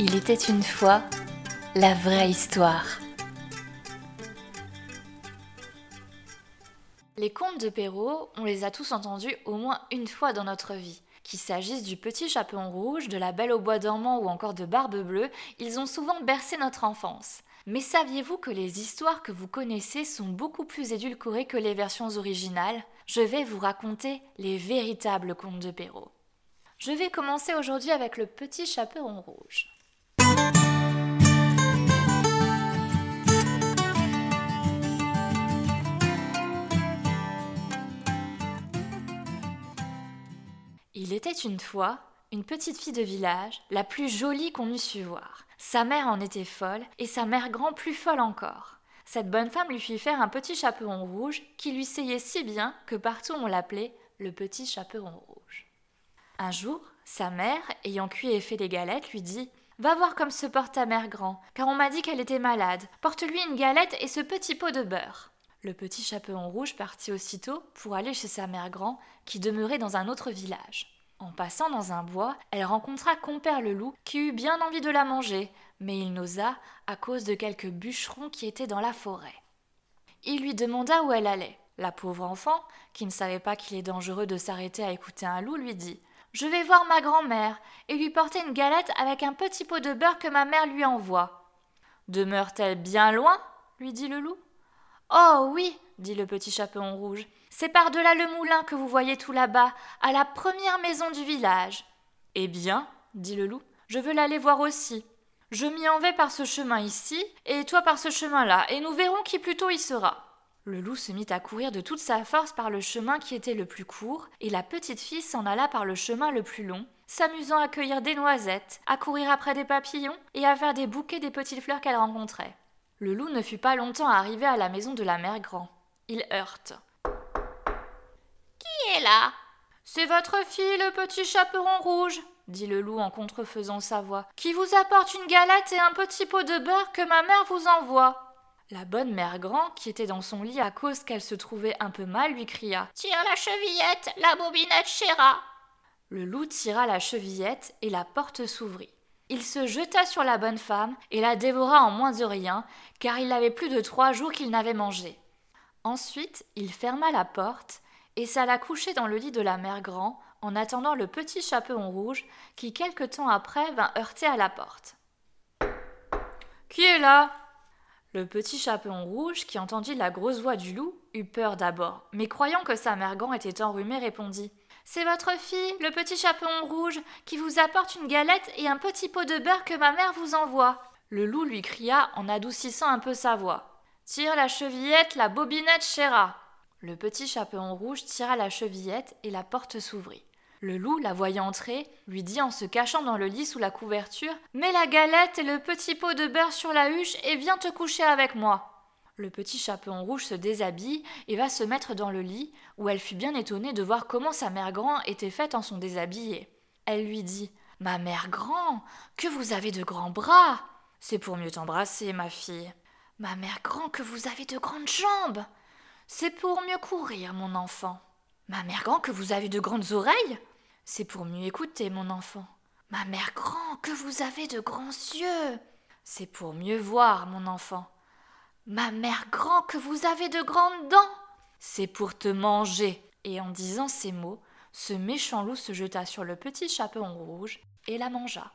Il était une fois la vraie histoire. Les contes de Perrault, on les a tous entendus au moins une fois dans notre vie. Qu'il s'agisse du petit chaperon rouge, de la belle au bois dormant ou encore de Barbe bleue, ils ont souvent bercé notre enfance. Mais saviez-vous que les histoires que vous connaissez sont beaucoup plus édulcorées que les versions originales? Je vais vous raconter les véritables contes de Perrault. Je vais commencer aujourd'hui avec le petit chaperon rouge. Il était une fois une petite fille de village, la plus jolie qu'on eût su voir. Sa mère en était folle, et sa mère grand plus folle encore. Cette bonne femme lui fit faire un petit chaperon rouge qui lui seyait si bien que partout on l'appelait le petit chaperon rouge. Un jour, sa mère, ayant cuit et fait des galettes, lui dit Va voir comme se porte ta mère grand, car on m'a dit qu'elle était malade. Porte-lui une galette et ce petit pot de beurre. Le petit chaperon rouge partit aussitôt pour aller chez sa mère grand, qui demeurait dans un autre village. En passant dans un bois, elle rencontra compère le loup, qui eut bien envie de la manger, mais il n'osa à cause de quelques bûcherons qui étaient dans la forêt. Il lui demanda où elle allait. La pauvre enfant, qui ne savait pas qu'il est dangereux de s'arrêter à écouter un loup, lui dit Je vais voir ma grand-mère et lui porter une galette avec un petit pot de beurre que ma mère lui envoie. Demeure-t-elle bien loin? lui dit le loup. Oh oui, dit le petit chaperon rouge, c'est par-delà le moulin que vous voyez tout là-bas, à la première maison du village. Eh bien, dit le loup, je veux l'aller voir aussi. Je m'y en vais par ce chemin ici, et toi par ce chemin-là, et nous verrons qui plutôt y sera. Le loup se mit à courir de toute sa force par le chemin qui était le plus court, et la petite fille s'en alla par le chemin le plus long, s'amusant à cueillir des noisettes, à courir après des papillons, et à faire des bouquets des petites fleurs qu'elle rencontrait. Le loup ne fut pas longtemps arrivé à la maison de la mère Grand. Il heurte. Qui est là? C'est votre fille, le petit chaperon rouge, dit le loup en contrefaisant sa voix, qui vous apporte une galette et un petit pot de beurre que ma mère vous envoie. La bonne mère Grand, qui était dans son lit à cause qu'elle se trouvait un peu mal, lui cria Tire la chevillette, la bobinette chéra. Le loup tira la chevillette et la porte s'ouvrit. Il se jeta sur la bonne femme et la dévora en moins de rien, car il avait plus de trois jours qu'il n'avait mangé. Ensuite, il ferma la porte et s'alla coucher dans le lit de la mère Grand en attendant le petit chaperon rouge qui quelque temps après vint heurter à la porte. Qui est là? Le petit chaperon rouge, qui entendit la grosse voix du loup, eut peur d'abord, mais croyant que sa mère Grand était enrhumée, répondit c'est votre fille, le petit chaperon rouge, qui vous apporte une galette et un petit pot de beurre que ma mère vous envoie. Le loup lui cria en adoucissant un peu sa voix. Tire la chevillette, la bobinette chéra. Le petit chaperon rouge tira la chevillette et la porte s'ouvrit. Le loup, la voyant entrer, lui dit en se cachant dans le lit sous la couverture Mets la galette et le petit pot de beurre sur la huche et viens te coucher avec moi. Le petit chaperon rouge se déshabille et va se mettre dans le lit, où elle fut bien étonnée de voir comment sa mère grand était faite en son déshabillé. Elle lui dit Ma mère grand, que vous avez de grands bras C'est pour mieux t'embrasser, ma fille. Ma mère grand, que vous avez de grandes jambes C'est pour mieux courir, mon enfant. Ma mère grand, que vous avez de grandes oreilles C'est pour mieux écouter, mon enfant. Ma mère grand, que vous avez de grands yeux C'est pour mieux voir, mon enfant. Ma mère grand, que vous avez de grandes dents C'est pour te manger. Et en disant ces mots, ce méchant loup se jeta sur le petit chaperon rouge et la mangea.